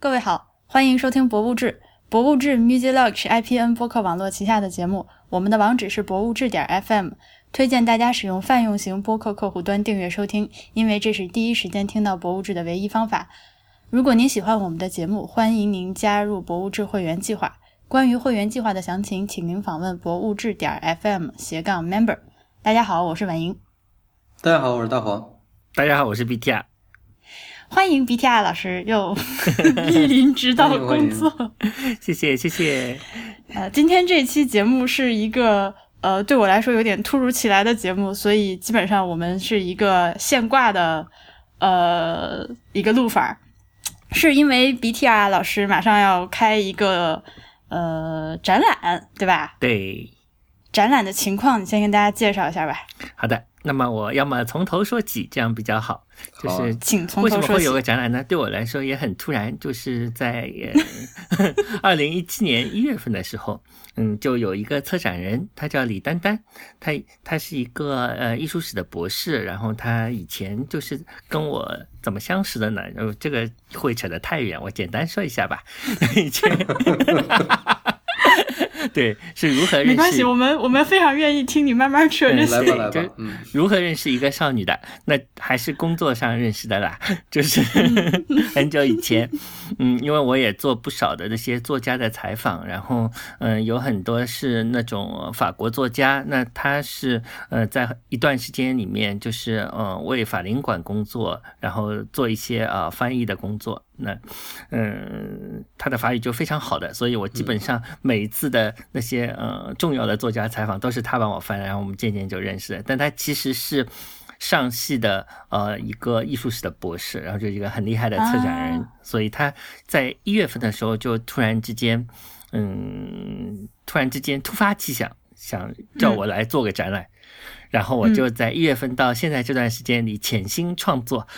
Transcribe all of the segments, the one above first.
各位好，欢迎收听《博物志》。《博物志》Music Log 是 IPN 播客网络旗下的节目，我们的网址是博物志点 FM。推荐大家使用泛用型播客客户端订阅收听，因为这是第一时间听到《博物志》的唯一方法。如果您喜欢我们的节目，欢迎您加入《博物志》会员计划。关于会员计划的详情，请您访问博物志点 FM 斜杠 Member。大家好，我是婉莹。大家好，我是大黄。大家好，我是 BTR。欢迎 BTR 老师又 莅临指导工作，谢谢谢谢。呃，今天这期节目是一个呃对我来说有点突如其来的节目，所以基本上我们是一个现挂的呃一个录法，是因为 BTR 老师马上要开一个呃展览，对吧？对。展览的情况，你先跟大家介绍一下吧。好的。那么我要么从头说起，这样比较好。就是请从为什么会有个展览呢？对我来说也很突然，就是在 二零一七年一月份的时候，嗯，就有一个策展人，他叫李丹丹，他他是一个呃艺术史的博士，然后他以前就是跟我怎么相识的呢？然后这个会扯得太远，我简单说一下吧。以前。对，是如何认识？没关系，我们我们非常愿意听你慢慢说这些。就如何认识一个少女的？那还是工作上认识的啦，就是 很久以前。嗯，因为我也做不少的那些作家的采访，然后嗯，有很多是那种法国作家，那他是呃在一段时间里面就是嗯为法领馆工作，然后做一些啊翻译的工作。那，嗯，他的法语就非常好的，所以我基本上每一次的那些呃重要的作家采访都是他帮我翻，然后我们渐渐就认识了。但他其实是上戏的呃一个艺术史的博士，然后就一个很厉害的策展人，所以他在一月份的时候就突然之间，嗯，突然之间突发奇想，想叫我来做个展览，然后我就在一月份到现在这段时间里潜心创作。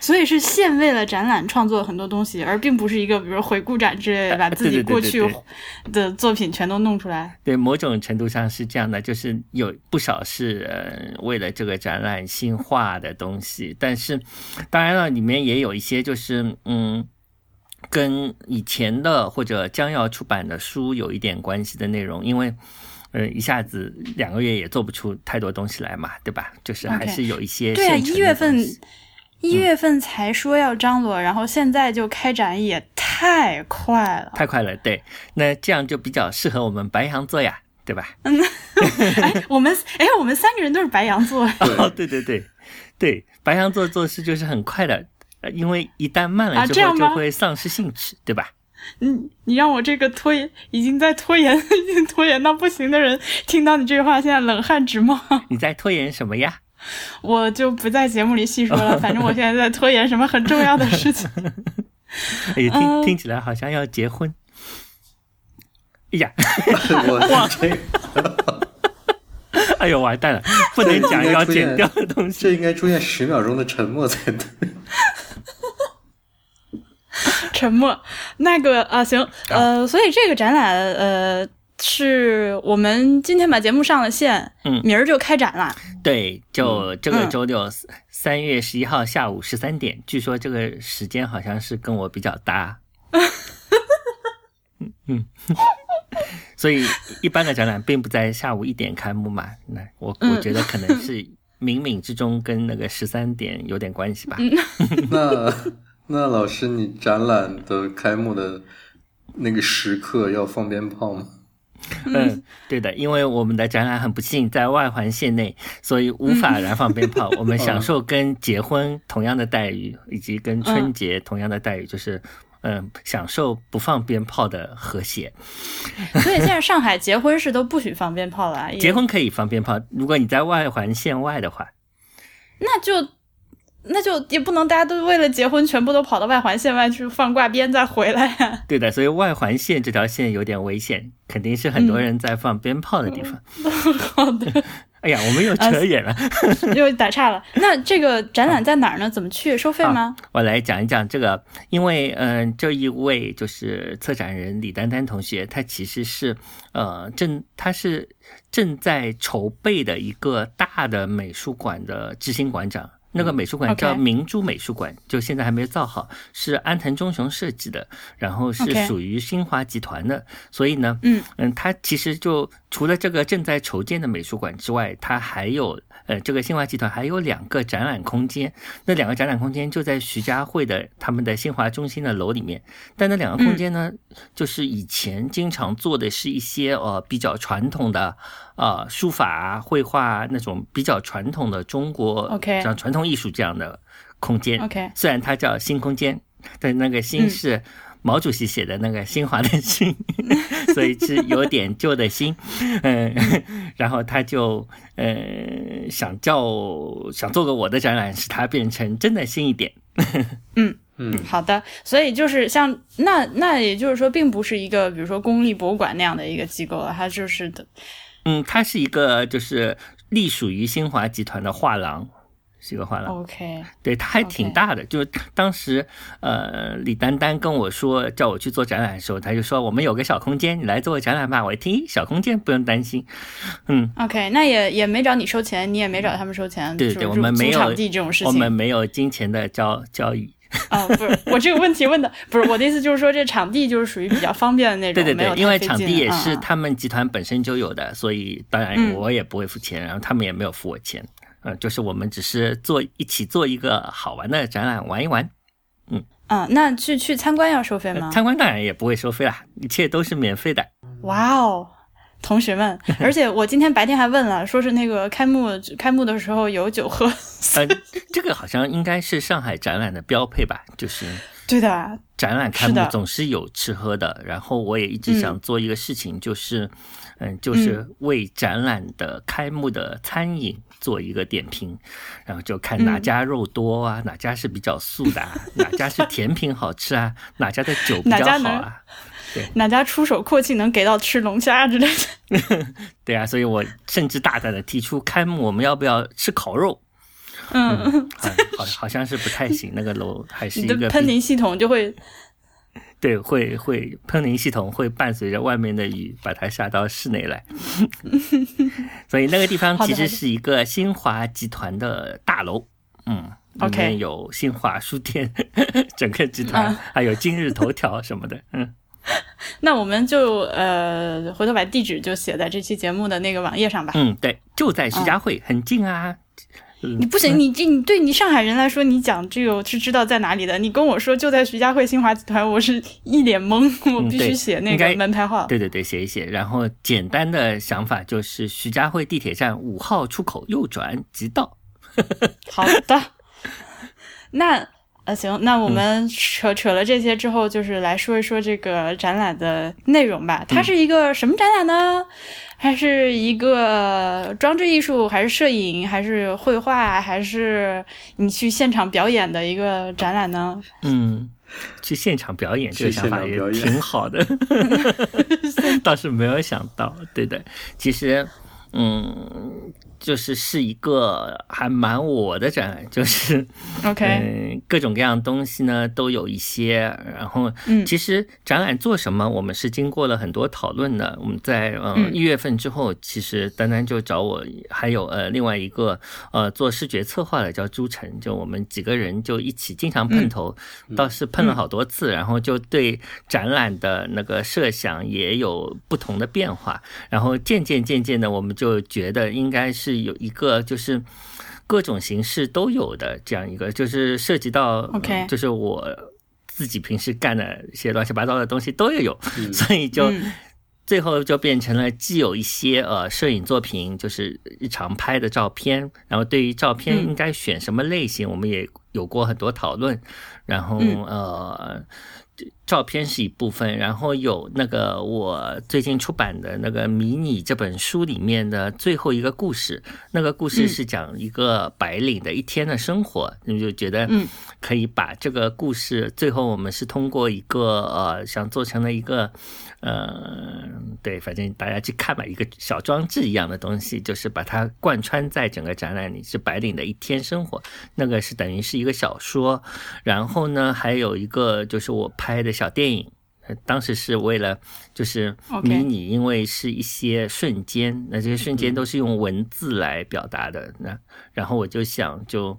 所以是现为了展览创作很多东西，而并不是一个比如回顾展之类的，把自己过去 的作品全都弄出来。对，某种程度上是这样的，就是有不少是呃为了这个展览新画的东西，但是当然了，里面也有一些就是嗯，跟以前的或者将要出版的书有一点关系的内容，因为呃一下子两个月也做不出太多东西来嘛，对吧？就是还是有一些对啊，一月份。一月份才说要张罗，然后现在就开展，也太快了，太快了。对，那这样就比较适合我们白羊座呀，对吧？嗯，哎，我们哎，我们三个人都是白羊座。哦，对对对，对，白羊座做事就是很快的，因为一旦慢了之后就会丧失兴趣，对吧？嗯，你让我这个拖延已经在拖延，已经拖延到不行的人，听到你这句话，现在冷汗直冒。你在拖延什么呀？我就不在节目里细说了，反正我现在在拖延什么很重要的事情。哎，听听起来好像要结婚。哎呀，我这，哎呦完蛋了，不能讲要剪掉的东西。这应该出现十秒钟的沉默才对。沉默，那个啊，行，呃，所以这个展览，呃。是我们今天把节目上了线，嗯，明儿就开展了。对，就这个周六三月十一号下午十三点，据说这个时间好像是跟我比较搭。嗯 嗯，所以一般的展览并不在下午一点开幕嘛。那我我觉得可能是冥冥之中跟那个十三点有点关系吧。那那老师，你展览的开幕的那个时刻要放鞭炮吗？嗯，对的，因为我们的展览很不幸在外环线内，所以无法燃放鞭炮。我们享受跟结婚同样的待遇，以及跟春节同样的待遇，就是嗯，享受不放鞭炮的和谐。所以现在上海结婚是都不许放鞭炮了。结婚可以放鞭炮，如果你在外环线外的话，那就。那就也不能大家都为了结婚全部都跑到外环线外去放挂鞭再回来呀？对的，所以外环线这条线有点危险，肯定是很多人在放鞭炮的地方。好的。哎呀，我们又扯远了，又打岔了。那这个展览在哪儿呢？怎么去？收费吗？我来讲一讲这个，因为嗯，这一位就是策展人李丹丹同学，他其实是呃正他是正在筹备的一个大的美术馆的执行馆长。那个美术馆叫明珠美术馆，就现在还没有造好，是安藤忠雄设计的，然后是属于新华集团的，所以呢，嗯。嗯，它其实就除了这个正在筹建的美术馆之外，它还有呃，这个新华集团还有两个展览空间，那两个展览空间就在徐家汇的他们的新华中心的楼里面，但那两个空间呢，就是以前经常做的是一些呃比较传统的呃书法啊、绘画啊那种比较传统的中国像传统艺术这样的空间。OK 虽然它叫新空间，但那个新嗯。是毛主席写的那个新华的新，所以是有点旧的新。嗯，然后他就呃想叫想做个我的展览，使它变成真的新一点。嗯，嗯好的，所以就是像那那也就是说，并不是一个比如说公立博物馆那样的一个机构了，它就是的嗯，它是一个就是隶属于新华集团的画廊，是一个画廊。OK 对，他还挺大的。就是当时，呃，李丹丹跟我说叫我去做展览的时候，他就说我们有个小空间，你来做个展览吧。我一听，小空间不用担心。嗯，OK，那也也没找你收钱，你也没找他们收钱，对对，就是我们没有场地这种事情。我们没有金钱的交交易。啊，不是 我这个问题问的不是我的意思，就是说这场地就是属于比较方便的那种，对对对，因为场地也是他们集团本身就有的，所以当然嗯我也不会付钱，然后他们也没有付我钱。嗯，就是我们只是做一起做一个好玩的展览，玩一玩。嗯啊，那去去参观要收费吗？参观当然也不会收费啦，一切都是免费的。哇哦，同学们！而且我今天白天还问了，说是那个开幕开幕的时候有酒喝。呃，这个好像应该是上海展览的标配吧，就是 对的，展览开幕总是有吃喝的。然后我也一直想做一个事情，就是，嗯，就是为展览的开幕的餐饮做一个点评，然后就看哪嗯家肉多啊，哪家是比较素的、啊，哪家是甜品好吃啊，哪家的酒比较好啊。哪家出手阔气能给到吃龙虾之类的？对啊，所以我甚至大胆的提出，开幕我们要不要吃烤肉？嗯，啊，好，好像是不太行，那个楼还是一个喷淋系统就会对，会会喷淋系统会伴随着外面的雨，把它下到室内来。所以那个地方其实是一个新华集团的大楼，嗯。里面有新华书店，整个集团、啊还有今日头条什么的，嗯，那我们就呃回头把地址就写在这期节目的那个网页上吧。嗯，对，就在徐家汇，很近啊。你不行，你这你对你上海人来说，你讲这个我是知道在哪里的。你跟我说就在徐家汇新华集团，我是一脸懵，我必须写那个门牌号。对对对，写一写。然后简单的想法就是徐家汇地铁站五号出口右转即到。好的，那呃行，那我们扯扯了这些之后，就是来说一说这个展览的内容吧。它是一个什么展览呢？还是一个装置艺术，还是摄影，还是绘画，还是你去现场表演的一个展览呢？嗯，去现场表演这个想法也挺好的，倒是没有想到。对的，其实，嗯，就是是一个还蛮我的展览，就是 OK，、嗯，各种各样东西呢都有一些。然后，嗯其实展览做什么，我们是经过了很多讨论的。我们在呃嗯一月份之后，其实丹丹就找我，还有呃另外一个呃做视觉策划的叫朱晨，就我们几个人就一起经常碰头，倒是碰了好多次，然后就对展览的那个设想也有不同的变化。然后渐渐渐渐的，我们就觉得应该是有一个就是。各种形式都有的这样一个，就是涉及到就是我自己平时干的一些乱七八糟的东西都要有，嗯 所以就嗯最后就变成了既有一些呃摄影作品，就是日常拍的照片，然后对于照片嗯应该选什么类型，我们也有过很多讨论，然后嗯呃。照片是一部分，然后有那个我最近出版的那个迷你这本书里面的最后一个故事，那个故事嗯是讲一个白领的一天的生活，你就觉得嗯。可以把这个故事，最后我们是通过一个呃想做成了一个呃对，反正大家去看吧，一个小装置一样的东西，就是把它贯穿在整个展览里，是白领的一天生活，那个是等于是一个小说，然后呢还有一个就是我拍的小电影。呃当时是为了就是迷你，因为是一些瞬间，那这些瞬间都是用文字来表达的。那然后我就想，就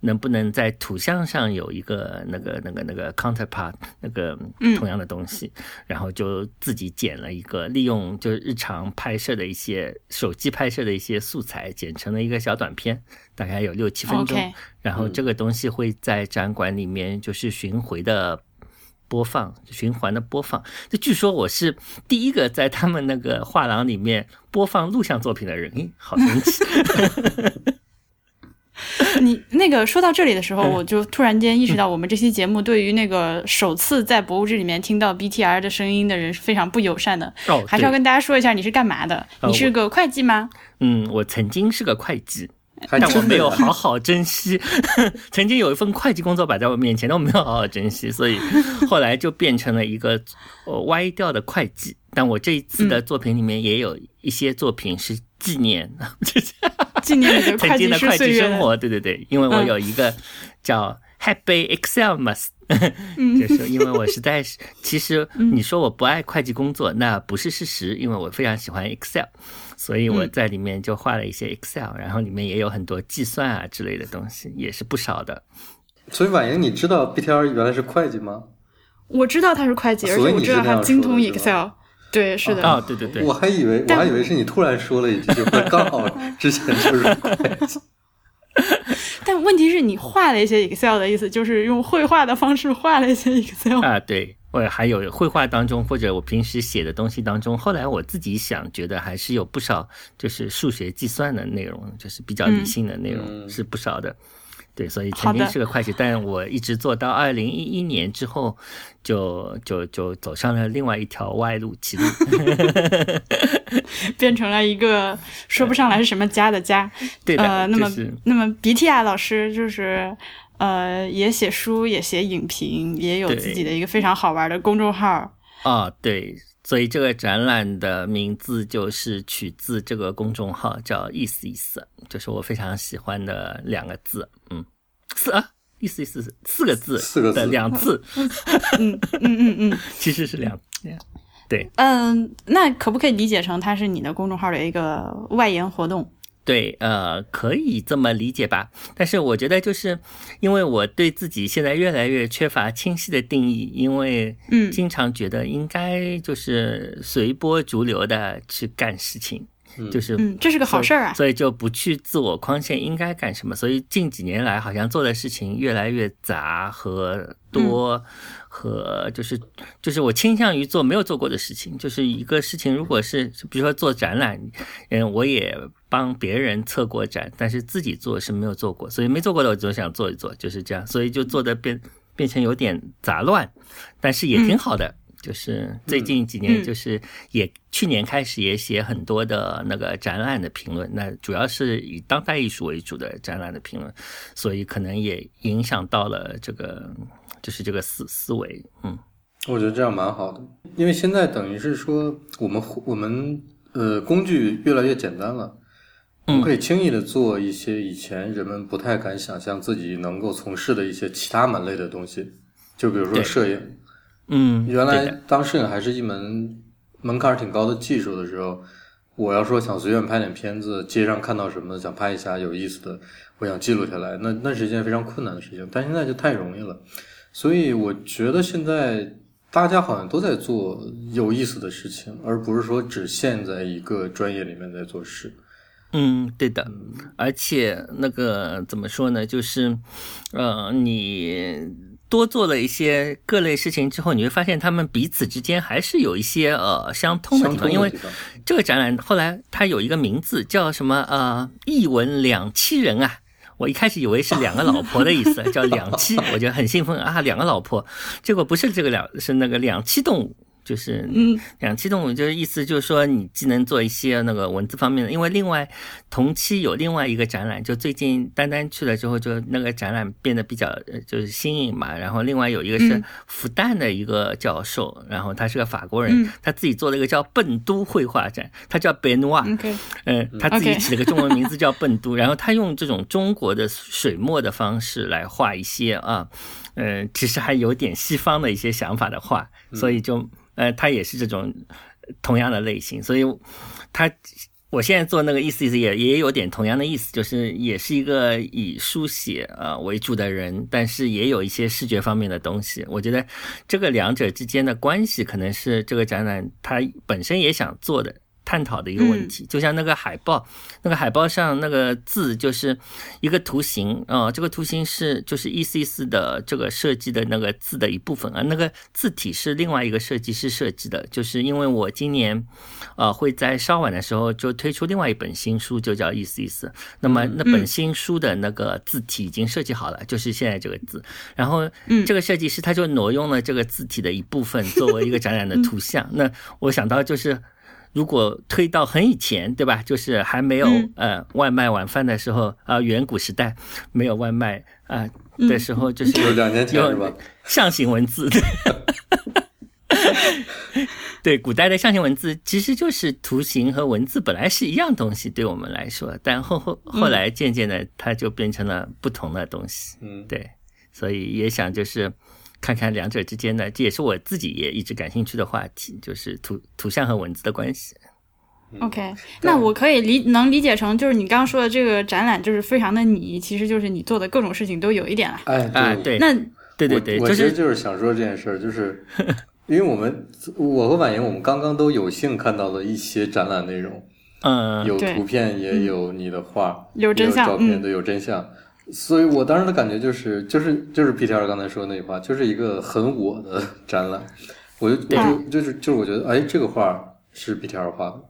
能不能在图像上有一个那个那个那个 counterpart 那个同样的东西，然后就自己剪了一个，利用就是日常拍摄的一些手机拍摄的一些素材，剪成了一个小短片，大概有六七分钟。然后这个东西会在展馆里面就是巡回的。播放循环的播放，这据说我是第一个在他们那个画廊里面播放录像作品的人，诶，好神奇！你那个说到这里的时候，我就突然间意识到，我们这期节目对于那个首次在博物志里面听到 BTR 的声音的人是非常不友善的。哦，还是要跟大家说一下，你是干嘛的？你是个会计吗？嗯，我曾经是个会计。但我没有好好珍惜，曾经有一份会计工作摆在我面前，但我没有好好珍惜，所以后来就变成了一个歪掉的会计。但我这一次的作品里面也有一些作品是纪念，纪念你的曾经的会计生活。对对对，因为我有一个叫 Happy Excel 就是因为我实在是，其实你说我不爱会计工作，那不是事实，因为我非常喜欢 Excel。所以我在里面就画了一些 Excel，然后里面也有很多计算啊之类的东西，也是不少的。所以婉莹，你知道 BTR 原来是会计吗？我知道他是会计，而且我知道他精通 Excel。对，是的。啊，对对对。我还以为我还以为是你突然说了一句，就刚好之前就是会计。但问题是你画了一些 Excel 的意思，就是用绘画的方式画了一些 Excel 啊，对。或者还有绘画当中，或者我平时写的东西当中，后来我自己想，觉得还是有不少就是数学计算的内容，就是比较理性的内容是不少的。对，所以曾经是个会计，但我一直做到二零一一年之后，就就就走上了另外一条歪路，歧路，变成了一个说不上来是什么家的家。对的，那么那么鼻涕啊，老师就是。呃，也写书，也写影评，也有自己的一个非常好玩的公众号。啊，对，所以这个展览的名字就是取自这个公众号，叫“意思意思”，就是我非常喜欢的两个字。嗯，四啊，意思意思四个字，四个字两字。嗯嗯嗯嗯，其实是两对。嗯，那可不可以理解成它是你的公众号的一个外延活动？对，呃，可以这么理解吧。但是我觉得，就是因为我对自己现在越来越缺乏清晰的定义，因为嗯，经常觉得应该就是随波逐流的去干事情，就是嗯，这是个好事儿啊。所以就不去自我框限应该干什么。所以近几年来，好像做的事情越来越杂和多。和就是就是我倾向于做没有做过的事情，就是一个事情，如果是比如说做展览，嗯，我也帮别人策过展，但是自己做是没有做过，所以没做过的我就想做一做，就是这样，所以就做的变变成有点杂乱，但是也挺好的。就是最近几年，就是也去年开始也写很多的那个展览的评论，那主要是以当代艺术为主的展览的评论，所以可能也影响到了这个。就是这个思思维，嗯，我觉得这样蛮好的，因为现在等于是说，我们我们呃工具越来越简单了，我们可以轻易的做一些以前人们不太敢想象自己能够从事的一些其他门类的东西，就比如说摄影，嗯，原来当摄影还是一门门槛挺高的技术的时候，我要说想随便拍点片子，街上看到什么想拍一下有意思的，我想记录下来，那那是一件非常困难的事情，但现在就太容易了。所以我觉得现在大家好像都在做有意思的事情，而不是说只限在一个专业里面在做事。嗯，对的。而且那个怎么说呢？就是，呃，你多做了一些各类事情之后，你会发现他们彼此之间还是有一些呃相通的地方。因为这个展览后来它有一个名字叫什么？呃，一文两妻人啊。我一开始以为是两个老婆的意思，叫两栖，我觉得很兴奋啊，两个老婆，结果不是这个两，是那个两栖动物。就是嗯，两栖动物就是意思就是说，你既能做一些那个文字方面的，因为另外同期有另外一个展览，就最近丹丹去了之后，就那个展览变得比较就是新颖嘛。然后另外有一个是复旦的一个教授，然后他是个法国人，他自己做了一个叫笨都绘画展，他叫 Benoit，嗯，他自己起了个中文名字叫笨都，然后他用这种中国的水墨的方式来画一些啊。嗯，其实还有点西方的一些想法的话，所以就呃，他也是这种同样的类型，所以他。我现在做那个意思意思也也有点同样的意思，就是也是一个以书写啊为主的人，但是也有一些视觉方面的东西。我觉得这个两者之间的关系，可能是这个展览它本身也想做的。探讨的一个问题，就像那个海报，那个海报上那个字就是一个图形啊，这个图形是就是 E C 四的这个设计的那个字的一部分啊，那个字体是另外一个设计师设计的，就是因为我今年呃会在稍晚的时候就推出另外一本新书，就叫 E C 四，那么那本新书的那个字体已经设计好了，就是现在这个字，然后这个设计师他就挪用了这个字体的一部分作为一个展览的图像，那我想到就是。如果推到很以前，对吧？就是还没有呃外卖晚饭的时候啊，远古时代没有外卖啊的时候，就是有两年前是吧？象形文字，对，古代的象形文字其实就是图形和文字本来是一样东西，对我们来说，但后后后来渐渐的它就变成了不同的东西。嗯，对，所以也想就是。看看两者之间的，这也是我自己也一直感兴趣的话题，就是图图像和文字的关系。OK，那我可以理能理解成，就是你刚刚说的这个展览，就是非常的你，其实就是你做的各种事情都有一点了。哎，对，那对对对，我其实就是想说这件事儿，就是 因为我们我和婉莹，我们刚刚都有幸看到了一些展览内容，嗯，有图片，也有你的画，有真相，照片都有真相。所以我当时的感觉就是，就是就是 P T R 刚才说的那句话，就是一个很我的展览。我就我就就是就是我觉得，哎，这个画是 P T R 画的，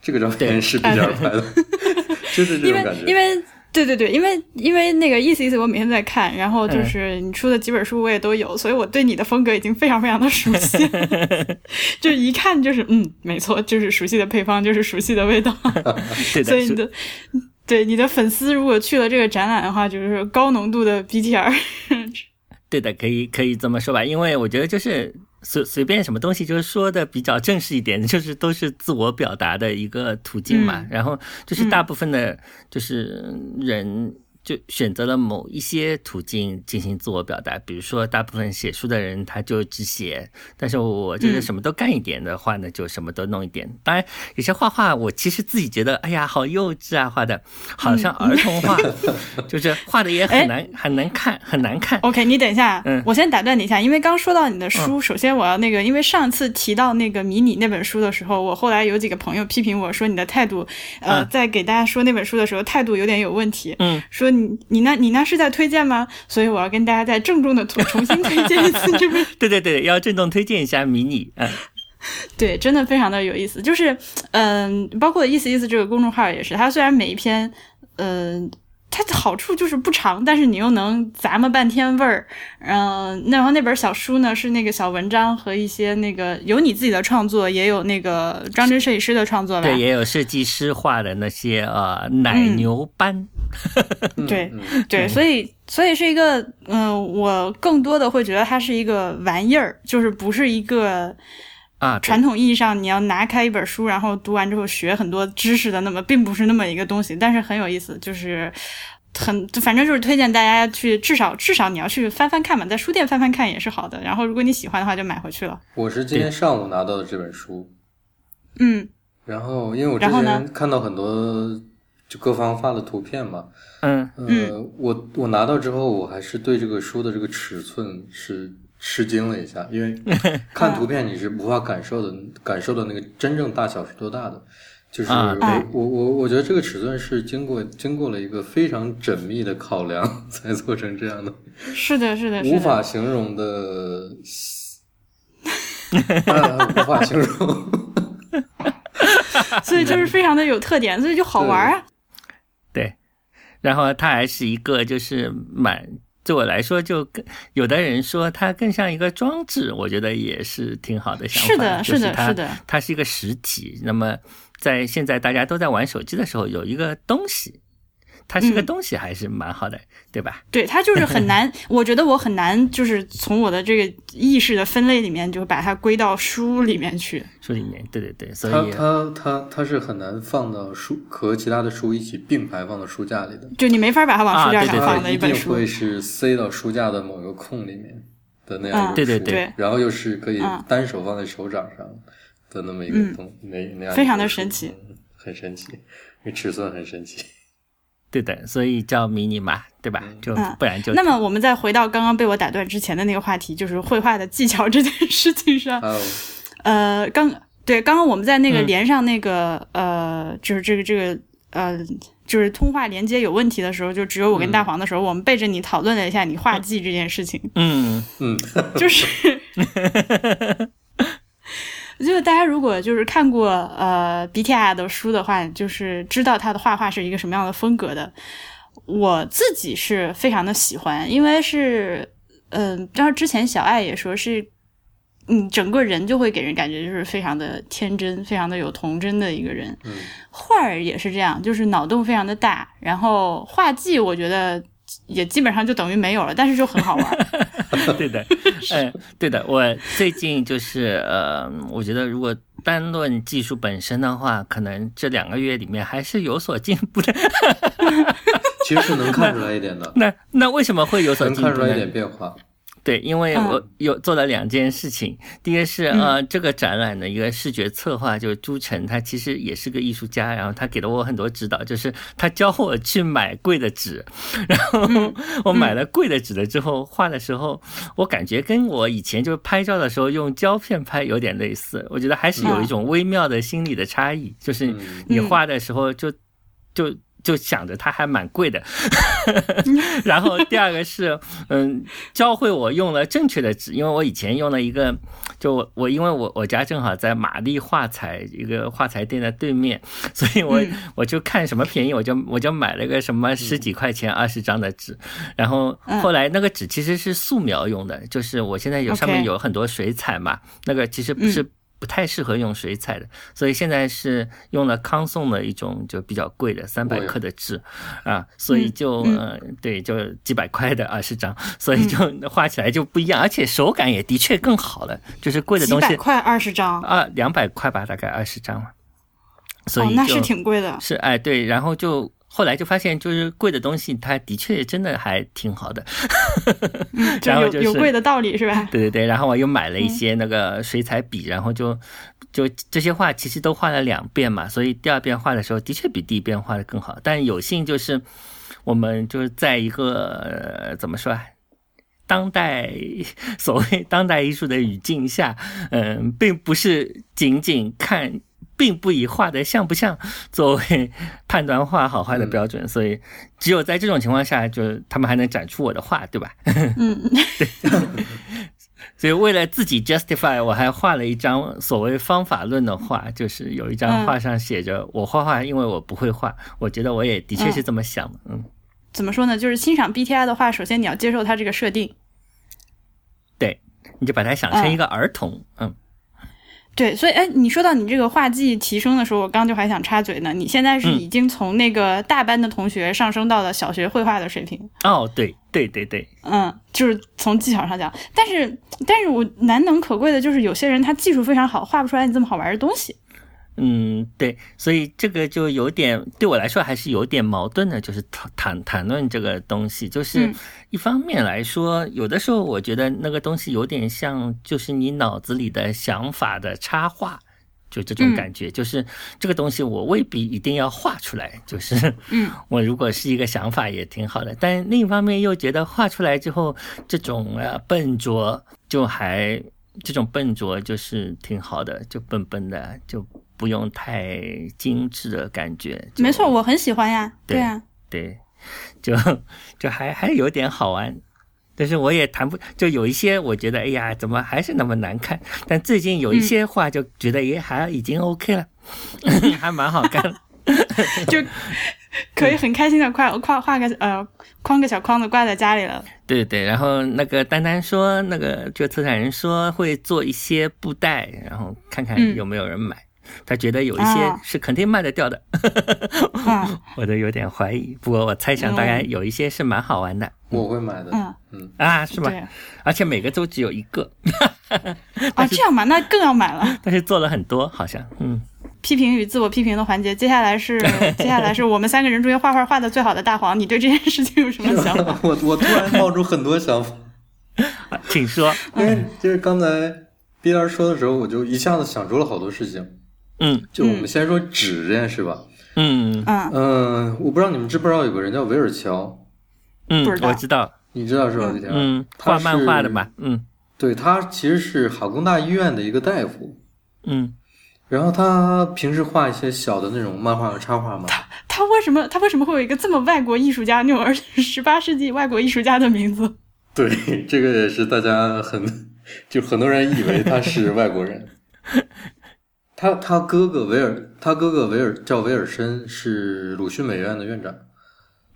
这个照片是 P T R 拍的，就是这种感觉。因为对对对，因为因为那个意思意思，我每天在看，然后就是你出的几本书我也都有，所以我对你的风格已经非常非常的熟悉，就一看就是嗯，没错，就是熟悉的配方，就是熟悉的味道，所以你的。对你的粉丝，如果去了这个展览的话，就是高浓度的 BTR。对的，可以可以这么说吧，因为我觉得就是随随便什么东西，就是说的比较正式一点，就是都是自我表达的一个途径嘛。然后就是大部分的，就是人。就选择了某一些途径进行自我表达，比如说，大部分写书的人他就只写，但是我觉得什么都干一点的话呢，就什么都弄一点。当然，有些画画，我其实自己觉得，哎呀，好幼稚啊，画的好像儿童画，就是画的也很难，很难看，很难看。OK，你等一下，嗯，我先打断你一下，因为刚说到你的书，首先我要那个，因为上次提到那个迷你那本书的时候，我后来有几个朋友批评我说你的态度，呃，在给大家说那本书的时候态度有点有问题，嗯，说。你你那你那是在推荐吗？所以我要跟大家再郑重的重 重新推荐一次，这个。对对对，要郑重推荐一下迷你，嗯，对，真的非常的有意思。就是，嗯，包括意思意思这个公众号也是，它虽然每一篇，嗯。它的好处就是不长，但是你又能咂摸半天味儿。嗯，然后那本小书呢是那个小文章和一些那个有你自己的创作，也有那个张真设计师的创作吧。对，也有设计师画的那些呃奶牛斑。对对，所以所以是一个嗯，我更多的会觉得它是一个玩意儿，就是不是一个。啊，传统意义上，你要拿开一本书，然后读完之后学很多知识的，那么并不是那么一个东西，但是很有意思，就是很反正就是推荐大家去，至少至少你要去翻翻看嘛，在书店翻翻看也是好的。然后如果你喜欢的话，就买回去了。我是今天上午拿到的这本书，嗯，然后因为我之前看到很多就各方发的图片嘛，嗯呃，我我拿到之后，我还是对这个书的这个尺寸是。吃惊了一下，因为 看图片你是无法感受的，感受的那个真正大小是多大的。就是我我我我觉得这个尺寸是经过经过了一个非常缜密的考量 才做成这样的。是的，是的，无法形容的，无法形容。所以就是非常的有特点，所以就好玩啊。对，然后它还是一个就是蛮。对我来说，就更有的人说它更像一个装置，我觉得也是挺好的想法。是的，是的，是的，它是一个实体。那么，在现在大家都在玩手机的时候，有一个东西，它是个东西还是蛮好的，对吧？对，它就是很难，我觉得我很难，就是从我的这个意识的分类里面，就把它归到书里面去。书里面，对对对，所以它它它它是很难放到书和其他的书一起并排放到书架里的，就你没法把它往书架上放它一定的一本书。会是塞到书架的某个空里面的那样一嗯个书，对对对对然后又是可以嗯单手放在手掌上的那么一个嗯东，那那样非常的神奇，嗯很神奇，那尺寸很神奇。对的，所以叫迷你嘛，对吧？就嗯不然就那么我们再回到刚刚被我打断之前的那个话题，就是绘画的技巧这件事情上。呃，刚对，刚刚我们在那个嗯连上那个、呃，就是这个这个呃，就是通话连接有问题的时候，就只有我跟大黄的时候，我们背着你讨论了一下你画技这件事情，嗯嗯，就是。就是大家如果就是看过呃 B T I 的书的话，就是知道他的画画是一个什么样的风格的。我自己是非常的喜欢，因为是嗯，然后之前小爱也说是，嗯，整个人就会给人感觉就是非常的天真，非常的有童真的一个人。嗯画儿也是这样，就是脑洞非常的大，然后画技我觉得也基本上就等于没有了，但是就很好玩。对的，嗯，对的。我最近就是呃，我觉得如果单论技术本身的话，可能这两个月里面还是有所进步的。其实是能看出来一点的，那那为什么会有所能进步呢看出来一？点变化。对，因为嗯。我有做了两件事情。第一个是呃，这个展览的一个视觉策划，就是朱晨，他其实也是个艺术家，然后他给了我很多指导，就是他教我去买贵的纸，然后我买了贵的纸了之后，画的时候，我感觉跟我以前就是拍照的时候用胶片拍有点类似，我觉得还是有一种微妙的心理的差异，就是嗯。你画的时候就就。就想着它还蛮贵的，然后第二个是，嗯，教会我用了正确的纸，因为我以前用了一个，就我我因为我我家正好在玛丽画材一个画材店的对面，所以我、嗯我就看什么便宜我就我就买了个什么十几块钱二十张的纸，然后嗯。后来那个纸其实是素描用的，就是我现在有上面有很多水彩嘛，那个其实不是。不太适合用水彩的，所以现在是用了康颂的一种就比较贵的三百克的纸啊，所以就嗯。呃对，就几百块的二十张，所以就画起来就不一样，而且手感也的确更好了，就是贵的东西百块二十张，啊两百块吧，大概二十张嘛，所以，哦那是挺贵的。是哎对，然后就后来就发现就是贵的东西，它的确真的还挺好的，然后就是有贵的道理是吧？对对对，然后我又买了一嗯些那个水彩笔，然后就就这些画其实都画了两遍嘛，所以第二遍画的时候的确比第一遍画的更好。但有幸就是我们就是在一个、呃、怎么说啊？当代 所谓当代艺术的语境下，嗯、并不是仅仅看，并不以画的像不像作为判断画好坏的标准，所以只有在这种情况下，就是他们还能展出我的画，对吧？嗯，所以为了自己 justify，我还画了一张所谓方法论的画，就是有一张画上写着“我画画，因为我不会画”，我觉得我也的确是这么想的，嗯，怎么说呢？就是欣赏 BTI 的话，首先你要接受它这个设定。对，你就把它想成一个儿童，嗯，对，所以哎，你说到你这个画技提升的时候，我刚刚就还想插嘴呢。你现在是嗯已经从那个大班的同学上升到了小学绘画的水平，哦，对对对对，嗯，就是从技巧上讲。但是，但是我难能可贵的就是有些人他技术非常好，画不出来你这么好玩的东西。嗯，对，所以这个就有点对我来说还是有点矛盾的，就是谈谈谈论这个东西，就是嗯一方面来说，有的时候我觉得那个东西有点像，就是你脑子里的想法的插画。就这种嗯感觉，就是这个东西我未必一定要画出来，就是，嗯，我如果是一个想法也挺好的，但另一方面又觉得画出来之后，这种呃笨拙就还这种笨拙就是挺好的，就笨笨的，就不用太精致的感觉。没错，我很喜欢呀。对对呀，对，就就还还有点好玩。但是我也谈不，就有一些我觉得，哎呀，怎么还是那么难看？但最近有一些画就觉得，也还已经 OK 了，还蛮好看。就可以很开心的画画画个呃框个小框子挂在家里了。对对，然后那个丹丹说，那个就策展人说会做一些布袋，然后看看嗯有没有人买。他觉得有一些啊是肯定卖得掉的，嗯 我都有点怀疑。不过我猜想大概有一些是蛮好玩的我会买的。嗯，嗯，啊，是吧？而且每个都只有一个，啊，这样嘛，那更要买了。但是做了很多，好像，嗯，批评与自我批评的环节，接下来是接下来是我们三个人中间画画画的最好的大黄，你对这件事情有什么想法？我我突然冒出很多想法，啊请说，因为就是刚才毕老师说的时候，我就一下子想出了好多事情。嗯。就我们先说纸这件事吧。嗯。嗯，嗯、我不知道你们知不知道有个人叫韦尔乔，嗯不知，道。我知道，你知道是吧？嗯，他画漫画的是嘛，嗯。对他其实是哈工大医院的一个大夫，嗯，然后他平时画一些小的那种漫画和插画嘛。他为什么他为什么会有一个这么外国艺术家那种而且十八世纪外国艺术家的名字？对，这个也是大家很，就很多人以为他是外国人。他他哥哥维尔，他哥哥维尔叫维尔申，是鲁迅美院的院长，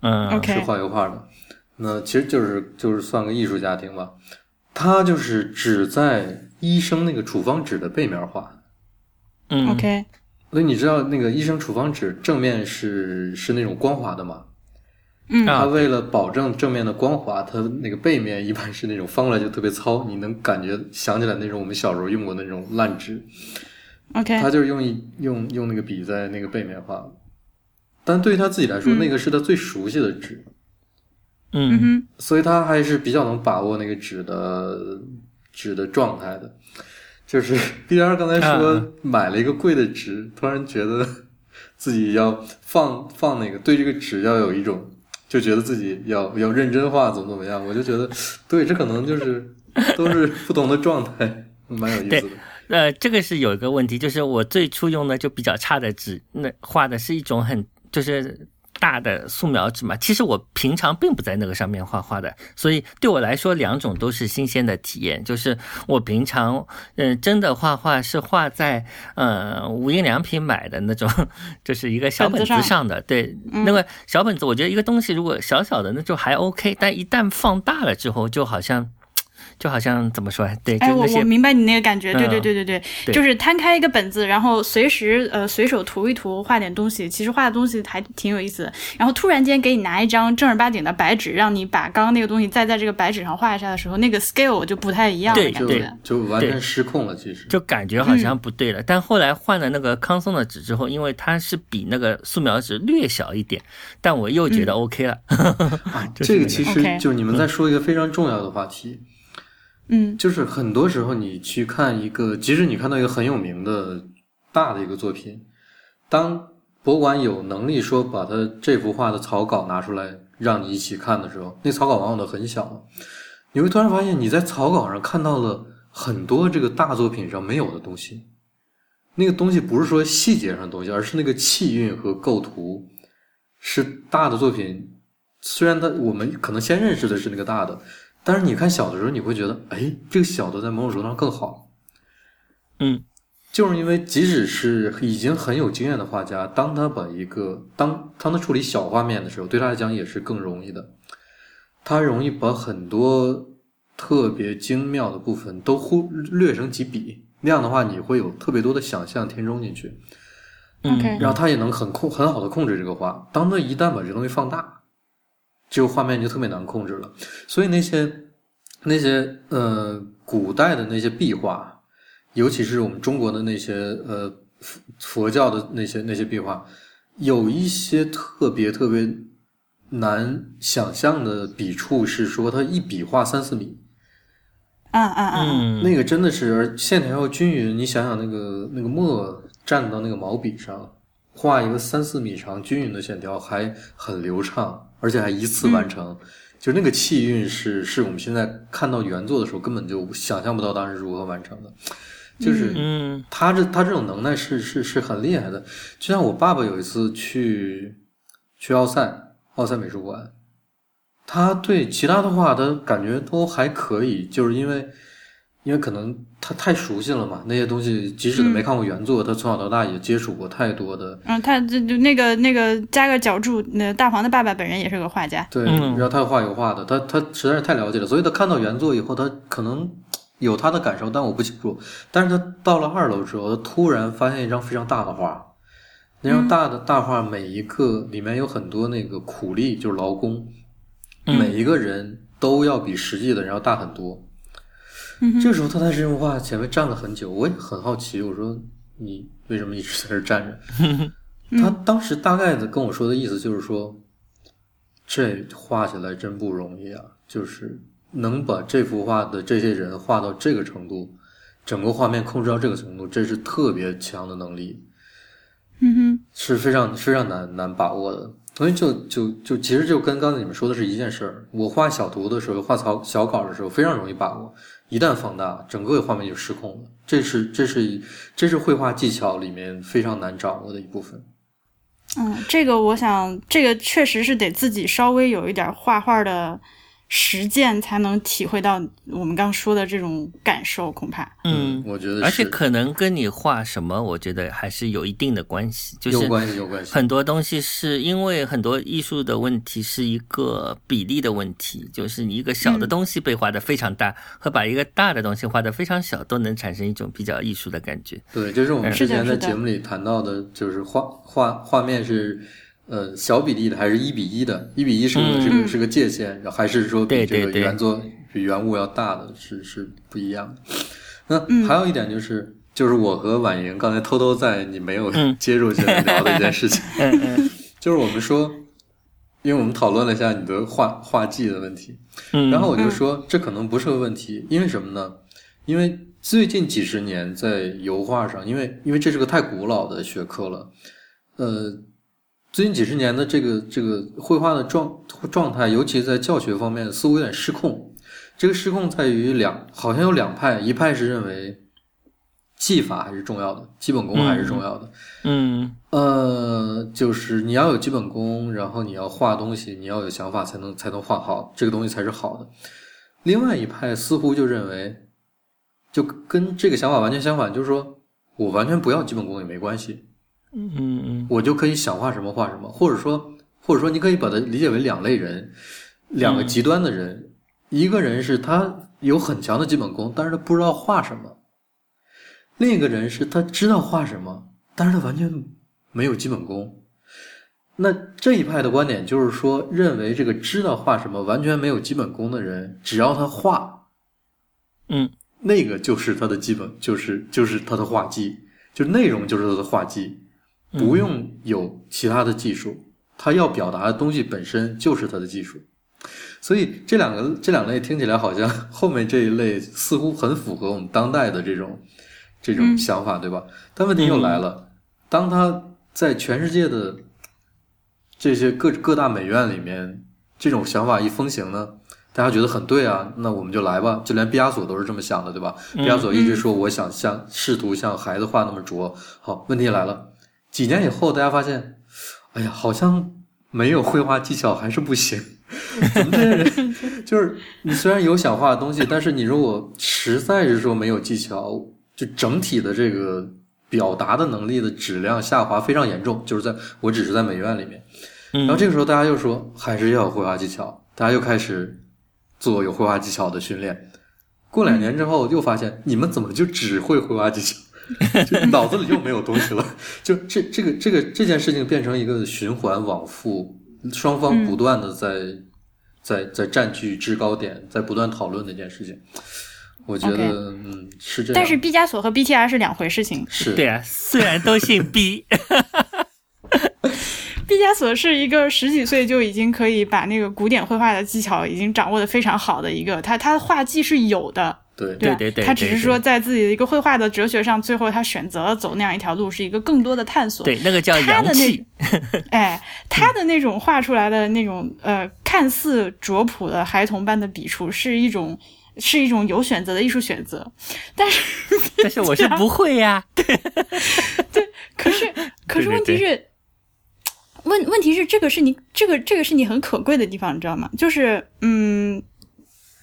嗯 OK 是画油画的。那其实就是就是算个艺术家庭吧。他就是只在医生那个处方纸的背面画。嗯 OK，所以你知道那个医生处方纸正面是是那种光滑的吗？嗯他为了保证正面的光滑，他那个背面一般是那种翻过来就特别糙，你能感觉想起来那种我们小时候用过的那种烂纸。OK，他就是用一用用那个笔在那个背面画，但对于他自己来说，嗯。那个是他最熟悉的纸，嗯。嗯哼，所以他还是比较能把握那个纸的纸的状态的。就是 B R 刚才说嗯买了一个贵的纸，突然觉得 自己要放放那个对这个纸要有一种，就觉得自己要要认真画，怎么怎么样，我就觉得对，这可能就是都是不同的状态，蛮有意思的。呃，这个是有一个问题，就是我最初用的就比较差的纸，那画的是一种很就是大的素描纸嘛。其实我平常并不在那个上面画画的，所以对我来说两种都是新鲜的体验。就是我平常嗯、呃真的画画是画在呃无印良品买的那种，就是一个小本子上上的。对，嗯那个小本子，我觉得一个东西如果小小的那就还 OK，但一旦放大了之后，就好像。就好像怎么说？对，就哎，我我明白你那个感觉，对对嗯对对对，对就是摊开一个本子，然后随时呃随手涂一涂，画点东西，其实画的东西还挺有意思的。然后突然间给你拿一张正儿八经的白纸，让你把刚刚那个东西再在这个白纸上画一下的时候，那个 scale 就不太一样了，对就感觉。就完全失控了，其实就感觉好像不对了。但后来换了那个康松的纸之后，因为它是比那个素描纸略小一点，但我又觉得 OK 了。啊，就是那个这个其实就你们在说一个非常重要的话题，嗯就是很多时候你去看一个，即使你看到一个很有名的大的一个作品，当博物馆有能力说把它这幅画的草稿拿出来让你一起看的时候，那草稿往往都很小，你会突然发现你在草稿上看到了很多这个大作品上没有的东西。那个东西不是说细节上的东西，而是那个气韵和构图，是大的作品。虽然它我们可能先认识的是那个大的，但是你看小的时候，你会觉得，哎，这个小的在某种程度上更好。嗯就是因为即使是已经很有经验的画家，当他把一个当当他处理小画面的时候，对他来讲也是更容易的。他容易把很多特别精妙的部分都忽略成几笔，那样的话你会有特别多的想象填充进去，嗯然后他也能很控很好的控制这个画。当他一旦把这个东西放大，这个画面就特别难控制了。所以那些那些呃古代的那些壁画，尤其是我们中国的那些呃佛佛教的那些那些壁画，有一些特别特别难想象的笔触，是说它一笔画三四米，啊啊啊！嗯，那个真的是而线条要均匀。你想想那个那个墨蘸到那个毛笔上，画一个三四米长均匀的线条，还很流畅，而且还一次完成。就那个气韵是是我们现在看到原作的时候根本就想象不到当时如何完成的，就是嗯他这他这种能耐是是是很厉害的。就像我爸爸有一次去去奥赛奥赛美术馆，他对其他的画他感觉都还可以，就是因为因为可能他太熟悉了嘛，那些东西即使他没看过原作，他从小到大也接触过太多的。嗯，他就就那个那个加个脚注，那大黄的爸爸本人也是个画家。对，嗯然后他画油画的，他他实在是太了解了，所以他看到原作以后，他可能有他的感受，但我不清楚。但是他到了二楼之后，他突然发现一张非常大的画，那张大的大画每一个里面有很多那个苦力，就是劳工，嗯每一个人都要比实际的人要大很多。嗯这个时候他在这幅画前面站了很久，我也很好奇，我说你为什么一直在这儿站着？他当时大概的跟我说的意思就是说，这画起来真不容易啊，就是能把这幅画的这些人画到这个程度，整个画面控制到这个程度，这是特别强的能力，嗯哼，是非常非常难难把握的。所以就就就其实就跟刚才你们说的是一件事儿。我画小图的时候，画草小稿的时候非常容易把握，一旦放大，整个画面就失控了。这是这是这是绘画技巧里面非常难掌握的一部分。嗯，这个我想，这个确实是得自己稍微有一点画画的实践，才能体会到我们刚说的这种感受，恐怕。嗯，我觉得是，而且可能跟你画什么，我觉得还是有一定的关系，就是有关系有关系。很多东西是因为很多艺术的问题是一个比例的问题，就是你一个小的东西被画的非常大，和把一个大的东西画的非常小，都能产生一种比较艺术的感觉。对，就是我们之前在节目里谈到的，就是画画画面是呃小比例的，还是一比一的？一比一是个、嗯是个是个界限，还是说比这个原作比原物要大的，是是不一样的。那嗯还有一点就是，就是我和婉莹刚才偷偷在你没有嗯接入进来聊的一件事情，就是我们说，因为我们讨论了一下你的画画技的问题，嗯，然后我就说这可能不是个问题，因为什么呢？因为最近几十年在油画上，因为因为这是个太古老的学科了，呃，最近几十年的这个这个绘画的状状态，尤其在教学方面，似乎有点失控。这个失控在于两，好像有两派，一派是认为技法还是重要的，基本功还是重要的，嗯呃，就是你要有基本功，然后你要画东西，你要有想法才能才能画好，这个东西才是好的。另外一派似乎就认为，就跟这个想法完全相反，就是说我完全不要基本功也没关系，嗯嗯我就可以想画什么画什么，或者说或者说你可以把它理解为两类人，两个极端的人，一个人是他有很强的基本功，但是他不知道画什么；另一个人是他知道画什么，但是他完全没有基本功。那这一派的观点就是说，认为这个知道画什么、完全没有基本功的人，只要他画，嗯。那个就是他的基本，就是就是他的画技，就内容就是他的画技，不用有其他的技术，他要表达的东西本身就是他的技术。所以这两个这两类听起来好像 后面这一类似乎很符合我们当代的这种这种嗯想法，对吧？但问题又来了，当他在全世界的这些各各大美院里面，这种想法一风行呢，大家觉得很对啊，那我们就来吧。就连毕加索都是这么想的，对吧？毕加索一直说我想像试图像孩子画那么拙。好，问题来了，几年以后大家发现，哎呀，好像没有绘画技巧还是不行。怎么这些人就是你虽然有想画的东西，但是你如果实在是说没有技巧，就整体的这个表达的能力的质量下滑非常严重。就是在我只是在美院里面。然后这个时候，大家又说还是要有绘画技巧，大家又开始做有绘画技巧的训练。过两年之后，又发现你们怎么就只会绘画技巧，就脑子里又没有东西了。就这这个这个这件事情变成一个循环往复，双方不断的在、在在占据制高点，在不断讨论的一件事情。我觉得嗯是这样，但是毕加索和 BTR 是两回事情。是对啊，虽然都姓 B，毕加索是一个十几岁就已经可以把那个古典绘画的技巧已经掌握的非常好的一个，他他的画技是有的，对对吧对对对他只是说在自己的一个绘画的哲学上，最后他选择了走那样一条路，是一个更多的探索。对，那个叫他的那气。哎，他的那种画出来的那种呃，看似拙朴的孩童般的笔触，是一种是一种有选择的艺术选择。但是，但是我是不会呀、对，对可是，可是问题是，问问题是这个是你这个这个是你很可贵的地方，你知道吗？就是嗯，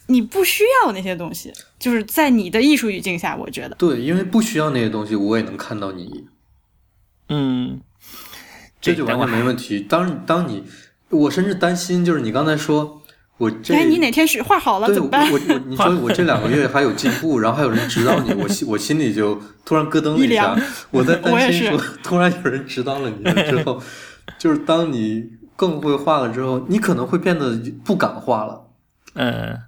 你不需要那些东西，就是在你的艺术语境下，我觉得。对，因为不需要那些东西，我也能看到你。嗯，这就完全没问题。当当你，我甚至担心，就是你刚才说，我这哎，你哪天是画好了对怎么办？我我你说我这两个月还有进步，然后还有人指导你，我心我心里就突然咯噔了一一下凉，我在 担心说，突然有人指导了你之后，就是当你更会画了之后，你可能会变得不敢画了。嗯，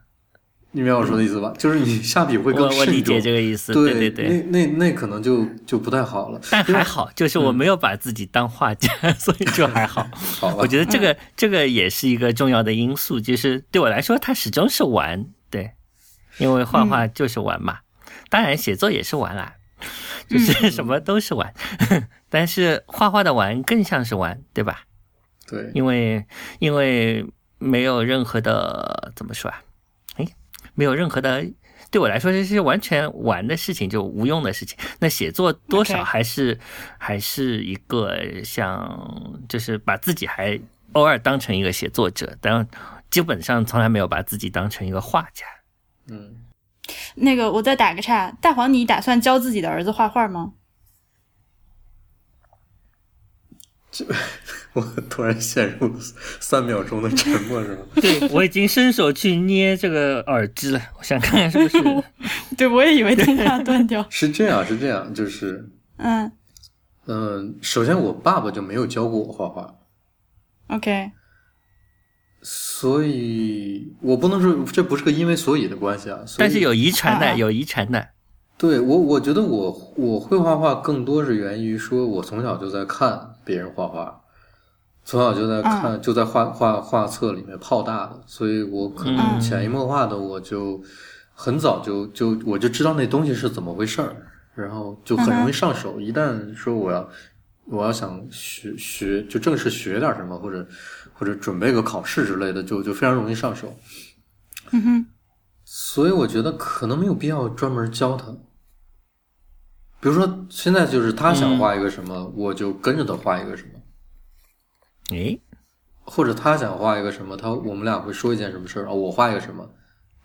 你明白我说的意思吧？就是你下笔会我更慎我理解。这个意思，对对对。那那那可能就就不太好了。但还好，就是我没有把自己当画家，所以就还好。好吧我觉得这个这个也是一个重要的因素，就是对我来说，它始终是玩，对，因为画画就是玩嘛。当然，写作也是玩啦，就是什么都是玩，但是画画的玩更像是玩，对吧？对，因为因为没有任何的怎么说啊？哎，没有任何的。对我来说，这是完全玩的事情，就无用的事情。那写作多少还是还是一个像，就是把自己还偶尔当成一个写作者，但基本上从来没有把自己当成一个画家。嗯，那个，我再打个岔，大黄，你打算教自己的儿子画画吗？我突然陷入了三秒钟的沉默，是吗？对我已经伸手去捏这个耳机了，我想看看是不是。对，我也以为电话断掉。是这样，是这样，就是，嗯嗯、首先我爸爸就没有教过我画画，，OK，所以我不能说这不是个因为所以的关系啊。但是有遗传的，有遗传的。对我，我觉得我我会画画更多是源于说，我从小就在看别人画画，从小就在看，就在画画画册里面泡大的，所以我可能嗯潜移默化的我就很早就就我就知道那东西是怎么回事儿，然后就很容易上手。一旦说我要我要想学学，就正式学点什么，或者或者准备个考试之类的，就就非常容易上手。嗯哼，所以我觉得可能没有必要专门教他。比如说，现在就是他想画一个什么，我就跟着他画一个什么，诶，或者他想画一个什么，他我们俩会说一件什么事儿啊，我画一个什么，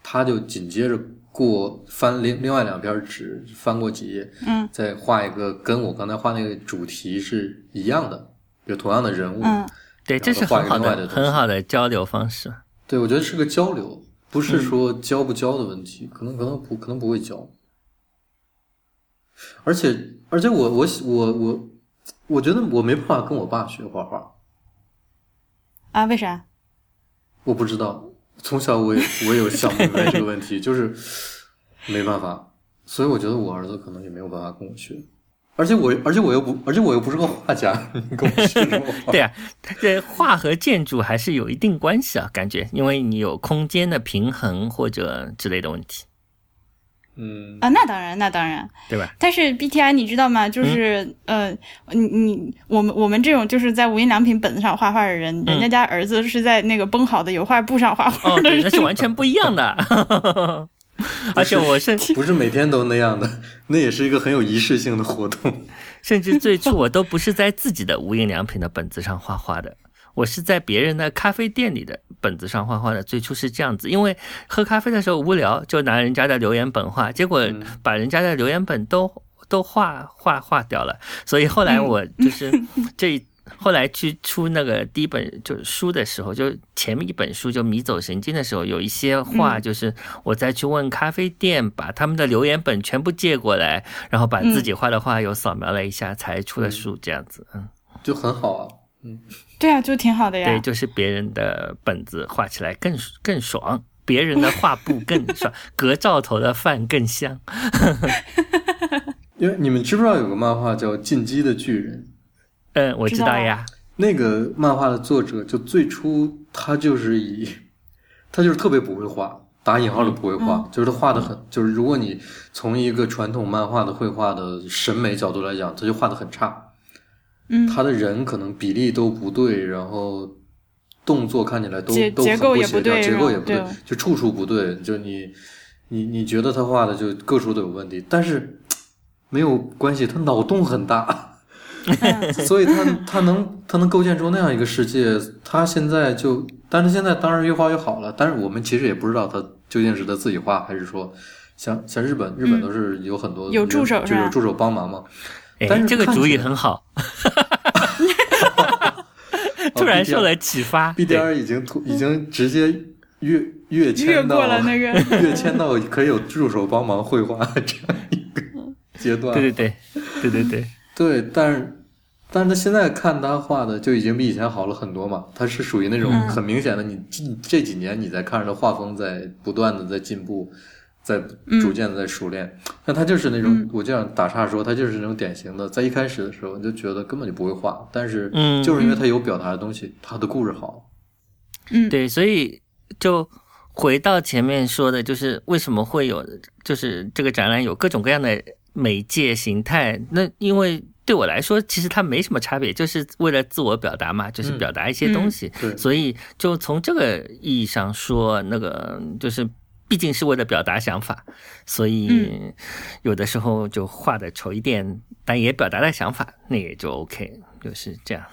他就紧接着过翻另另外两篇纸，翻过几页，嗯，再画一个跟我刚才画那个主题是一样的，有同样的人物，嗯。对，这是很好的、很好的交流方式。对，我觉得是个交流，不嗯。是说教不教的问题，可能可能不可能不会教。而且而且我我我我我觉得我没办法跟我爸学画画，啊，为啥？我不知道，从小我也我也有想不明白这个问题，就是没办法，所以我觉得我儿子可能也没有办法跟我学。而且我，而且我又不，而且我又不是个画家，你跟我学什么画？对啊，这画和建筑还是有一定关系啊，感觉，因为你有空间的平衡或者之类的问题，嗯，啊，那当然，那当然。对吧？但是 BTI 你知道吗？就是、呃，你你我们我们这种就是在无印良品本子上画画的人，人家家儿子是在那个绷好的油画布上画画的人。那是完全不一样的。而且我甚不是每天都那样的，那也是一个很有仪式性的活动。甚至最初我都不是在自己的无印良品的本子上画画的，我是在别人的咖啡店里的本子上画画的。最初是这样子，因为喝咖啡的时候无聊，就拿人家的留言本画，结果把人家的留言本都都画画画掉了。所以后来我就是这。后来去出那个第一本就是书的时候，就前面一本书就迷走神经的时候，有一些画就是我再去问咖啡店，把他们的留言本全部借过来，然后把自己画的画又扫描了一下，才出了书这样子。嗯，就很好啊。对啊，就挺好的呀。对，就是别人的本子画起来更更爽，别人的画布更 爽，隔灶头的饭更香。因为你们知不知道有个漫画叫《进击的巨人》？嗯，我知道呀。那个漫画的作者就最初他就是以，他就是特别不会画，打引号的不会画，就是他画的很，就是如果你从一个传统漫画的绘画的审美角度来讲，他就画的很差。嗯，他的人可能比例都不对，然后动作看起来都结都很不协调，结构也不对就处处不对，就你你你觉得他画的就各处都有问题，但是没有关系，他脑洞很大。所以他他能他能构建出那样一个世界，他现在就，但是现在当然越画越好了，但是我们其实也不知道他究竟是他自己画，还是说像像日本日本都是有很多、有助手就是有助手帮忙嘛。哎但是，这个主意很好，突然受了启发。BDR 已经突已经直接跃跃越迁到过了那个跃迁到可以有助手帮忙绘画这样一个阶段。对对对对对对，对，但是但是他现在看他画的就已经比以前好了很多嘛。他是属于那种嗯很明显的，你这这几年你在看着他画风在不断的在进步，在逐渐的在熟练。但他就是那种，嗯我这样打岔说，他就是那种典型的，在一开始的时候你就觉得根本就不会画，但是嗯就是因为他有表达的东西，他的故事好。嗯，对，所以就回到前面说的，就是为什么会有，就是这个展览有各种各样的媒介形态。那因为对我来说，其实它没什么差别，就是为了自我表达嘛，就是嗯表达一些东西。对，所以就从这个意义上说，那个就是毕竟是为了表达想法，所以嗯有的时候就画的丑一点，但也表达了想法，那也就 OK，就是这样。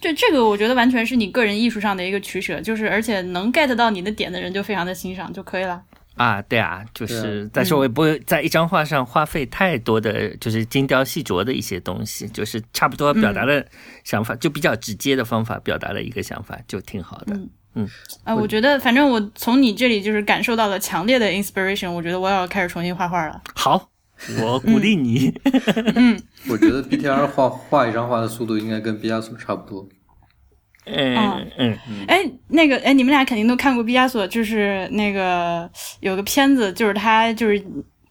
这这个我觉得完全是你个人艺术上的一个取舍，就是而且能 get 到你的点的人就非常的欣赏就可以了。啊，对啊，就是啊是再说我也不会在一张画上花费太多的，就是精雕细琢的一些东西，就是差不多表达的想法，就比较直接的方法表达了一个想法，就挺好的。嗯啊，我觉得反正我从你这里就是感受到了强烈的 inspiration，我觉得我要开始重新画画了。好，我鼓励你。嗯 我觉得 BTR 画画一张画的速度应该跟毕加索差不多。嗯嗯，哎，那个哎，你们俩肯定都看过毕加索，就是那个有个片子，就是他就是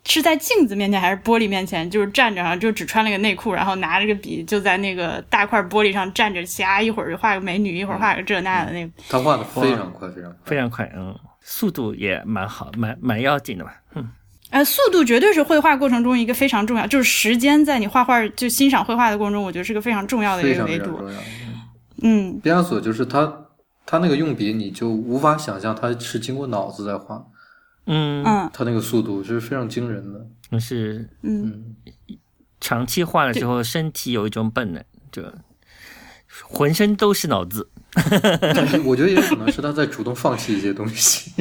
是在镜子面前还是玻璃面前，就是站着，然后就只穿了个内裤，然后拿着个笔就在那个大块玻璃上站着瞎，一会儿就画个美女，一会儿画个这那的那个。他画的非常快，非常快。非常快，嗯，速度也蛮好，蛮蛮要紧的吧。嗯，呃，速度绝对是绘画过程中一个非常重要，就是时间在你画画就欣赏绘画的过程中，我觉得是个非常重要的一个维度。常非常重要。嗯毕加索就是他，他那个用笔，你就无法想象他是经过脑子在画，嗯嗯他那个速度是非常惊人的。就是嗯，长期画了之后，身体有一种本能，就浑身都是脑子。但是我觉得也可能是他在主动放弃一些东西，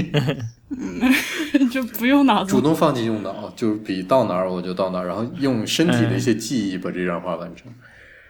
就不用脑子主。动放弃用脑，就是笔到哪儿我就到哪儿，然后用身体的一些记忆把这张画完成。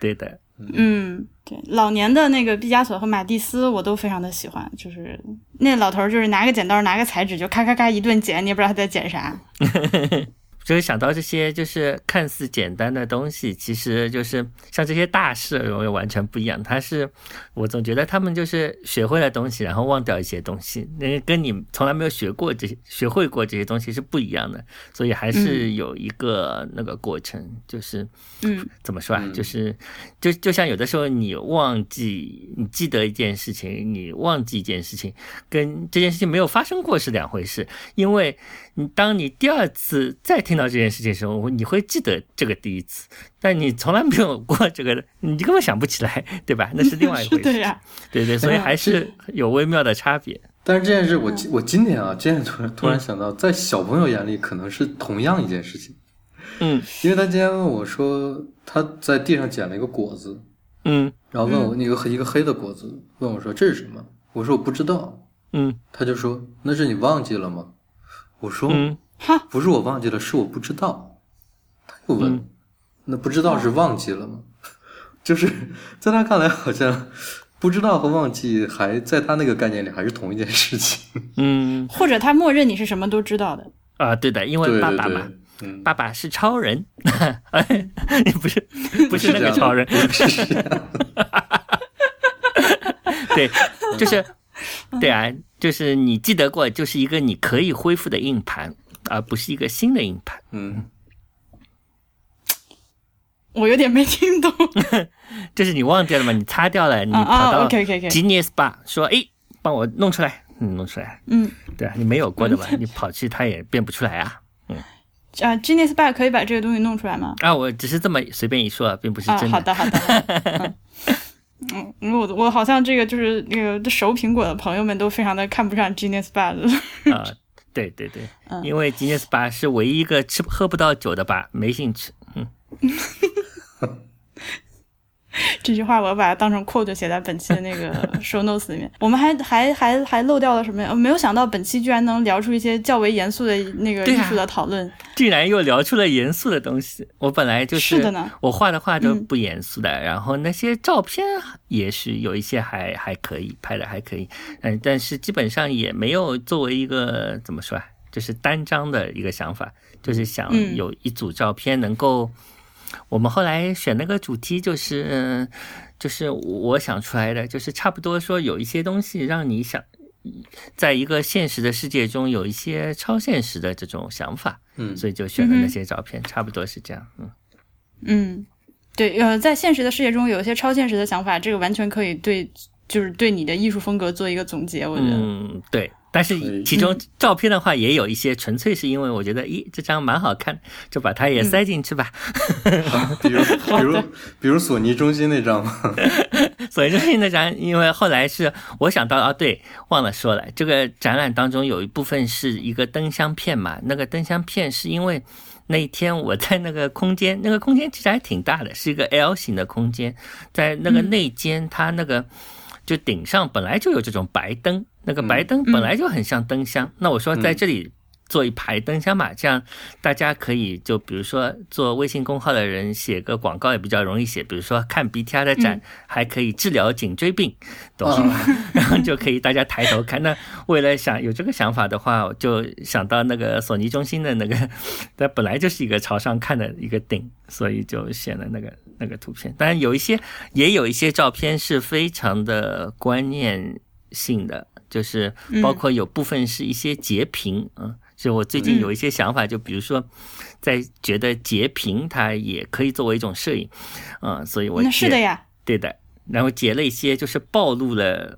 对的，嗯，对，老年的那个毕加索和马蒂斯我都非常的喜欢，就是 那老头儿就是拿个剪刀拿个彩纸就咔咔咔一顿剪，你也不知道他在剪啥。就是想到这些就是看似简单的东西，其实就是像这些大事又完全不一样。他是我总觉得他们就是学会了东西，然后忘掉一些东西，那跟你从来没有学过这些、学会过这些东西是不一样的。所以还是有一个那个过程，就是嗯怎么说啊？嗯就是就就像有的时候你忘记你记得一件事情，你忘记一件事情，跟这件事情没有发生过是两回事。因为你当你第二次再听到这件事情的时候，你会记得这个第一次，但你从来没有过这个，你根本想不起来，对吧？那是另外一回事。对呀、对对，所以还是有微妙的差别。但是这件事，我今我今天啊，今天突然突然想到，在小朋友眼里可能是同样一件事情，嗯。因为他今天问我说他在地上捡了一个果子，嗯。然后问我那个黑一个黑的果子，问我说这是什么？我说我不知道，嗯。他就说那是你忘记了吗？我说不是我忘记了，是我不知道。他又问，嗯那不知道是忘记了吗？就是在他看来，好像不知道和忘记还在他那个概念里还是同一件事情。嗯 或者他默认你是什么都知道的。啊，对的，因为爸爸嘛。对，嗯，爸爸是超人，哎，不是不是那个超人，对，就是 对啊，就是你记得过，就是一个你可以恢复的硬盘，而不是一个新的硬盘。嗯，我有点没听懂。就是你忘掉了吗，你擦掉了，你跑到，OK OK OK，Genius Bar 说，哎，帮我弄出来，嗯，弄出来，嗯对啊，你没有过的嘛，你跑去它也变不出来啊。啊，Genius Bar 可以把这个东西弄出来吗？啊，我只是这么随便一说，并不是啊，真好的好的。好的嗯，嗯我我好像这个就是那个熟苹果的朋友们都非常的看不上 Genius Bar 的。啊，对对对，嗯因为 Genius Bar 是唯一一个吃喝不到酒的吧，没兴趣。嗯，这句话我把它当成 quote 写在本期的那个 show notes 里面。我们还还还还漏掉了什么呀？没有想到本期居然能聊出一些较为严肃的那个艺术的讨论，竟然又聊出了严肃的东西。我本来就是的呢，我画的画都不严肃的，然后那些照片也是有一些还还可以拍的还可以，嗯，但是基本上也没有作为一个怎么说啊，就是单张的一个想法，就是想有一组照片能够。我们后来选那个主题就是，就是我想出来的，就是差不多说有一些东西让你想，在一个现实的世界中有一些超现实的这种想法，嗯，所以就选了那些照片，差不多是这样，嗯，嗯，对，呃，在现实的世界中有一些超现实的想法，这个完全可以对，就是对你的艺术风格做一个总结，我觉得，嗯，对。但是其中照片的话也有一些，纯粹是因为我觉得，咦，这张蛮好看，就把它也塞进去吧。比如，比如，比如索尼中心那张吗？索尼中心那张，因为后来是我想到啊，对，忘了说了，这个展览当中有一部分是一个灯箱片嘛。那个灯箱片是因为那一天我在那个空间，那个空间其实还挺大的，是一个 L 型的空间，在那个内间，它那个就顶上本来就有这种白灯。那个白灯本来就很像灯箱，那我说在这里做一排灯箱嘛，这样大家可以就比如说做微信公号的人写个广告也比较容易写，比如说看 BTR 的展还可以治疗颈椎病，懂吗？然后就可以大家抬头看。那为了想有这个想法的话，我就想到那个索尼中心的那个，它本来就是一个朝上看的一个顶，所以就选了那个 那个图片。当然有一些也有一些照片是非常的观念性的。就是包括有部分是一些截屏，嗯，就我最近有一些想法，就比如说，在觉得截屏它也可以作为一种摄影，嗯，所以我那是的呀，对的，然后截了一些就是暴露了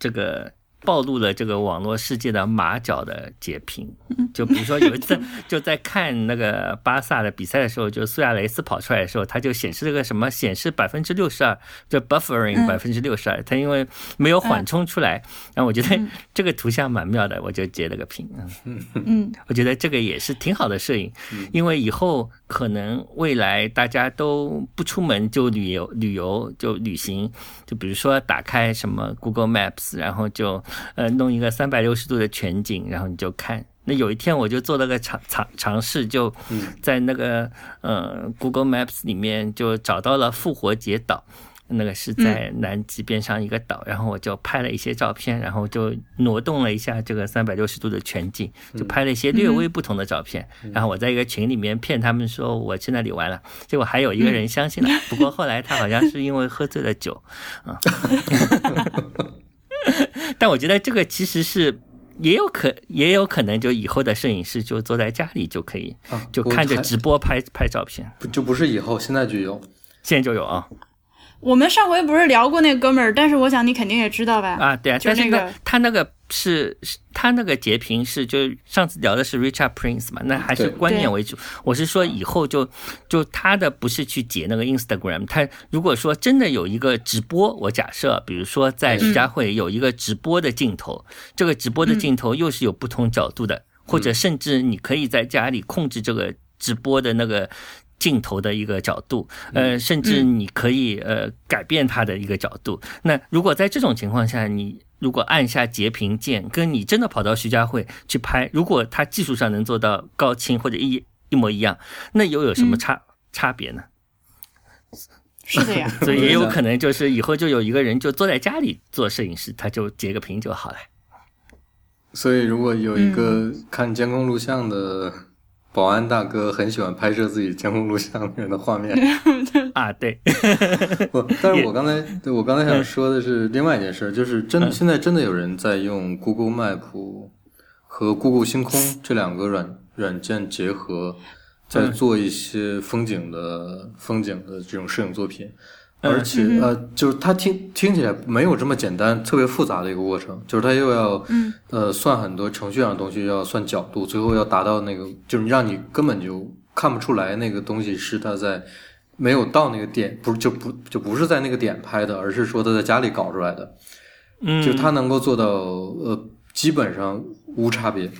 这个。暴露了这个网络世界的马脚的截屏，就比如说有一次 就在看那个巴萨的比赛的时候，就苏亚雷斯跑出来的时候，他就显示了个什么显示百分之六十二，就 buffering 百分之六十二，他因为没有缓冲出来，然后我觉得这个图像蛮妙的，我就截了个屏，嗯。嗯，我觉得这个也是挺好的摄影，因为以后可能未来大家都不出门就旅游旅游就旅行，就比如说打开什么 Google Maps，然后就。呃，弄一个三百六十度的全景，然后你就看。那有一天我就做了个尝尝尝试，就在那个呃 Google Maps 里面就找到了复活节岛，那个是在南极边上一个岛，然后我就拍了一些照片，然后就挪动了一下这个三百六十度的全景，就拍了一些略微不同的照片。然后我在一个群里面骗他们说我去那里玩了，结果还有一个人相信了，不过后来他好像是因为喝醉了酒啊。但我觉得这个其实是也有可也有可能，就以后的摄影师就坐在家里就可以，就看着直播拍拍照片，就不是以后，现在就有，现在就有啊。我们上回不是聊过那哥们儿，但是我想你肯定也知道吧？啊，对啊，就是那个他那个是他那个截屏是，就上次聊的是 Richard Prince 嘛，那还是观念为主。我是说以后就就他的不是去截那个 Instagram，他如果说真的有一个直播，我假设比如说在徐家汇有一个直播的镜头，这个直播的镜头又是有不同角度的，或者甚至你可以在家里控制这个直播的那个。镜头的一个角度，呃，甚至你可以呃改变它的一个角度。那如果在这种情况下，你如果按下截屏键，跟你真的跑到徐家汇去拍，如果它技术上能做到高清或者一一模一样，那又有什么差差别呢？是的呀，所以也有可能就是以后就有一个人就坐在家里做摄影师，他就截个屏就好了。所以如果有一个看监控录像的。保安大哥很喜欢拍摄自己监控录像里面的画面 啊，对。不，但是我刚才，我刚才想说的是另外一件事，就是真现在真的有人在用 Google Map 和 Google 星空这两个软软件结合，在做一些风景的风景的这种摄影作品。而且呃，就是它听听起来没有这么简单，特别复杂的一个过程，就是它又要呃算很多程序上的东西，要算角度，最后要达到那个，就是让你根本就看不出来那个东西是他在没有到那个点，不是就不就不是在那个点拍的，而是说他在家里搞出来的，嗯，就他能够做到呃基本上无差别。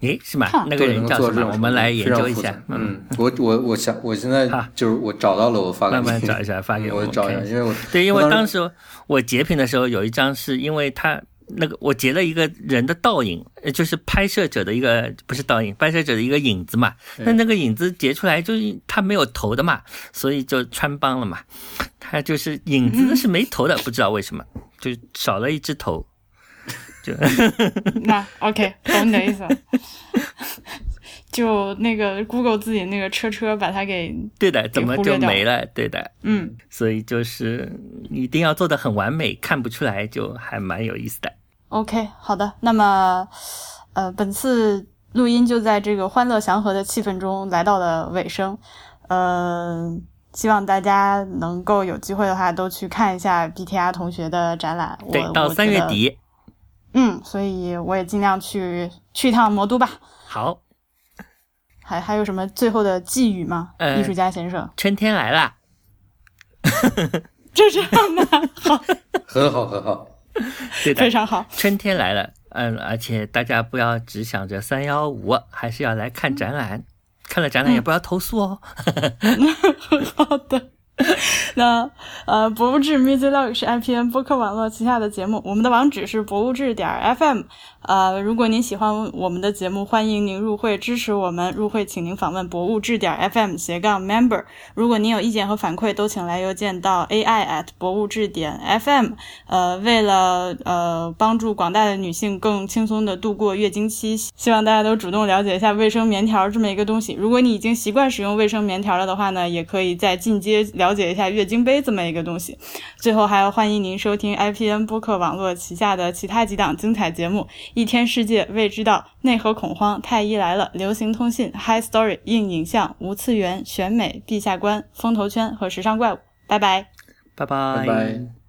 诶，是吗？那个对，人叫什么？我们来研究一下。嗯，我我我想我现在好就是我找到了，我发给慢你。慢找一下，发给嗯 我我找一下，因为我对，因为当时我截屏的时候有一张是因为他那个我截了一个人的倒影，呃就是拍摄者的一个不是倒影，拍摄者的一个影子嘛。那那个影子截出来就是他没有头的嘛，所以就穿帮了嘛。他就是影子是没头的，不知道为什么，就少了一只头。就 那 OK，懂你的意思了。就那个 Google 自己那个车车把它给对的，怎么就没了？对的，嗯所以就是一定要做的很完美，看不出来就还蛮有意思的。OK 好的。那么呃，本次录音就在这个欢乐祥和的气氛中来到了尾声。呃，希望大家能够有机会的话都去看一下 BTR 同学的展览。对，到三月底，嗯，所以我也尽量去去一趟魔都吧。好，还还有什么最后的寄语吗？呃艺术家先生，春天来了。就 这样吧。好，很好很好。对的非，常好。春天来了，嗯，而且大家不要只想着三幺五，还是要来看展览。看了展览也不要投诉哦。好的。那呃，博物志 Music Log 是 IPN 播客网络旗下的节目，我们的网址是博物志点 FM。呃，如果您喜欢我们的节目，欢迎您入会支持我们。入会请您访问博物志点 FM 斜杠 Member。如果您有意见和反馈，都请来邮件到 AI at 博物志点 FM。呃，为了呃帮助广大的女性更轻松的度过月经期，希望大家都主动了解一下卫生棉条这么一个东西。如果你已经习惯使用卫生棉条了的话呢，也可以再进阶了解一下月经杯这么一个东西。最后还要欢迎您收听 IPN 播客网络旗下的其他几档精彩节目：一天世界、未知道、内核恐慌、太医来了、流行通信、High Story、硬影像、无次元、选美、陛下观、风投圈和时尚怪物。拜拜。拜拜拜。